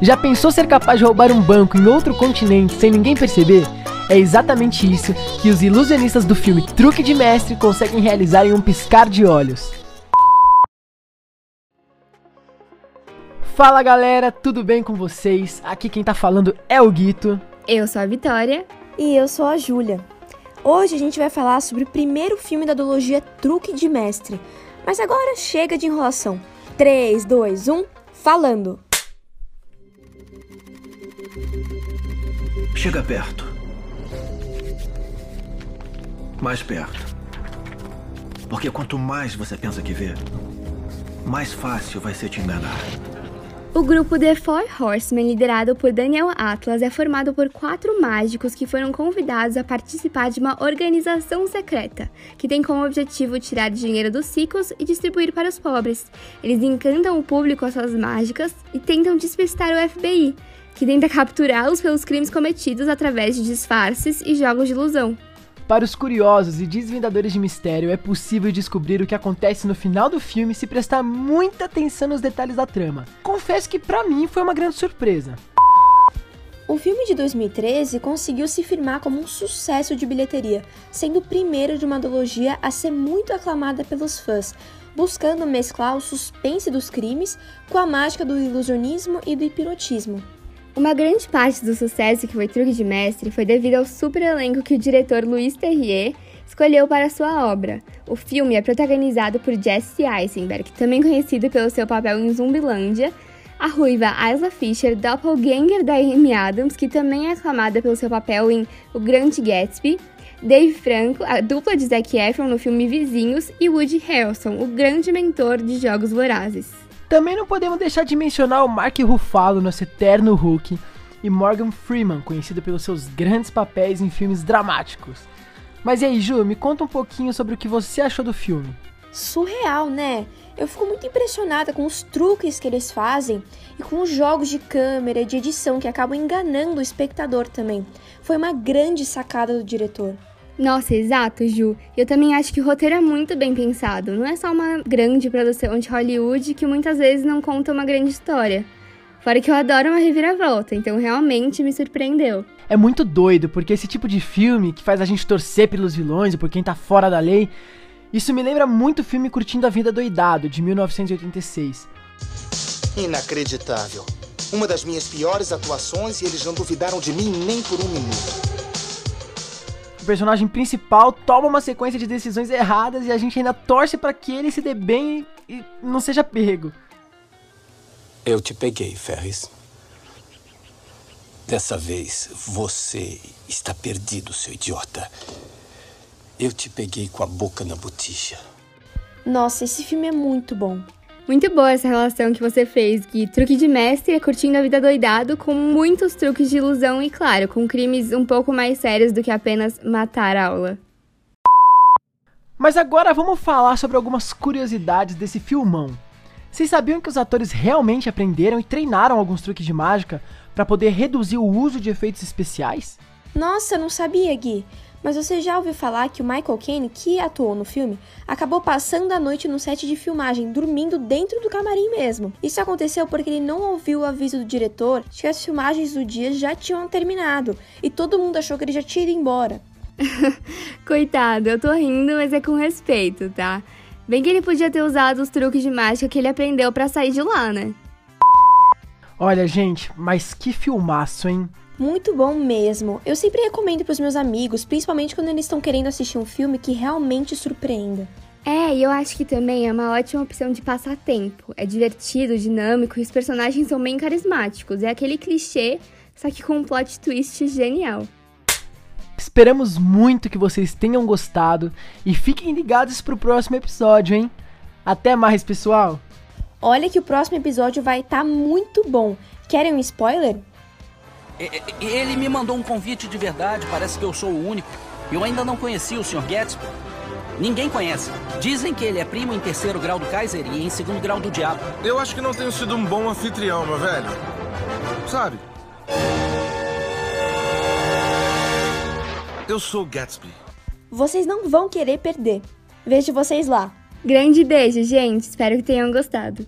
Já pensou ser capaz de roubar um banco em outro continente sem ninguém perceber? É exatamente isso que os ilusionistas do filme Truque de Mestre conseguem realizar em um piscar de olhos. Fala galera, tudo bem com vocês? Aqui quem tá falando é o Guito. Eu sou a Vitória. E eu sou a Júlia. Hoje a gente vai falar sobre o primeiro filme da duologia Truque de Mestre. Mas agora chega de enrolação. 3, 2, 1, falando! Chega perto. Mais perto. Porque quanto mais você pensa que vê, mais fácil vai ser te enganar. O grupo The Four Horsemen, liderado por Daniel Atlas, é formado por quatro mágicos que foram convidados a participar de uma organização secreta, que tem como objetivo tirar dinheiro dos ricos e distribuir para os pobres. Eles encantam o público com suas mágicas e tentam despistar o FBI, que tenta capturá-los pelos crimes cometidos através de disfarces e jogos de ilusão. Para os curiosos e desvendadores de mistério, é possível descobrir o que acontece no final do filme se prestar muita atenção nos detalhes da trama. Confesso que para mim foi uma grande surpresa. O filme de 2013 conseguiu se firmar como um sucesso de bilheteria, sendo o primeiro de uma duologia a ser muito aclamada pelos fãs, buscando mesclar o suspense dos crimes com a mágica do ilusionismo e do hipnotismo. Uma grande parte do sucesso que foi Truque de Mestre foi devido ao super elenco que o diretor Louis Terrier escolheu para sua obra. O filme é protagonizado por Jesse Eisenberg, também conhecido pelo seu papel em Zumbilândia, a ruiva Isla Fisher, doppelganger da Amy Adams, que também é aclamada pelo seu papel em O Grande Gatsby, Dave Franco, a dupla de Zac Efron no filme Vizinhos, e Woody Harrelson, o grande mentor de Jogos Vorazes. Também não podemos deixar de mencionar o Mark Ruffalo, nosso eterno Hulk, e Morgan Freeman, conhecido pelos seus grandes papéis em filmes dramáticos. Mas e aí, Ju, me conta um pouquinho sobre o que você achou do filme. Surreal, né? Eu fico muito impressionada com os truques que eles fazem e com os jogos de câmera e de edição que acabam enganando o espectador também. Foi uma grande sacada do diretor. Nossa, exato, Ju. Eu também acho que o roteiro é muito bem pensado. Não é só uma grande produção de Hollywood que muitas vezes não conta uma grande história. Fora que eu adoro uma reviravolta, então realmente me surpreendeu. É muito doido, porque esse tipo de filme que faz a gente torcer pelos vilões e por quem tá fora da lei, isso me lembra muito o filme Curtindo a Vida Doidado, de 1986. Inacreditável. Uma das minhas piores atuações e eles não duvidaram de mim nem por um minuto personagem principal toma uma sequência de decisões erradas e a gente ainda torce para que ele se dê bem e não seja pego. Eu te peguei, Ferris. Dessa vez, você está perdido, seu idiota. Eu te peguei com a boca na botija. Nossa, esse filme é muito bom. Muito boa essa relação que você fez, Gui. Truque de mestre é curtindo a vida doidado com muitos truques de ilusão e, claro, com crimes um pouco mais sérios do que apenas matar a aula. Mas agora vamos falar sobre algumas curiosidades desse filmão. Vocês sabiam que os atores realmente aprenderam e treinaram alguns truques de mágica para poder reduzir o uso de efeitos especiais? Nossa, não sabia, Gui. Mas você já ouviu falar que o Michael Caine, que atuou no filme, acabou passando a noite no set de filmagem, dormindo dentro do camarim mesmo. Isso aconteceu porque ele não ouviu o aviso do diretor de que as filmagens do dia já tinham terminado e todo mundo achou que ele já tinha ido embora. Coitado, eu tô rindo, mas é com respeito, tá? Bem que ele podia ter usado os truques de mágica que ele aprendeu para sair de lá, né? Olha, gente, mas que filmaço, hein? Muito bom mesmo. Eu sempre recomendo para os meus amigos, principalmente quando eles estão querendo assistir um filme que realmente surpreenda. É, e eu acho que também é uma ótima opção de passar tempo. É divertido, dinâmico e os personagens são bem carismáticos. É aquele clichê, só que com um plot twist genial. Esperamos muito que vocês tenham gostado e fiquem ligados para o próximo episódio, hein? Até mais, pessoal! Olha que o próximo episódio vai estar tá muito bom. Querem um spoiler? Ele me mandou um convite de verdade, parece que eu sou o único. Eu ainda não conheci o Sr. Gatsby. Ninguém conhece. Dizem que ele é primo em terceiro grau do Kaiser e em segundo grau do Diabo. Eu acho que não tenho sido um bom anfitrião, meu velho. Sabe? Eu sou Gatsby. Vocês não vão querer perder. Vejo vocês lá. Grande beijo, gente. Espero que tenham gostado.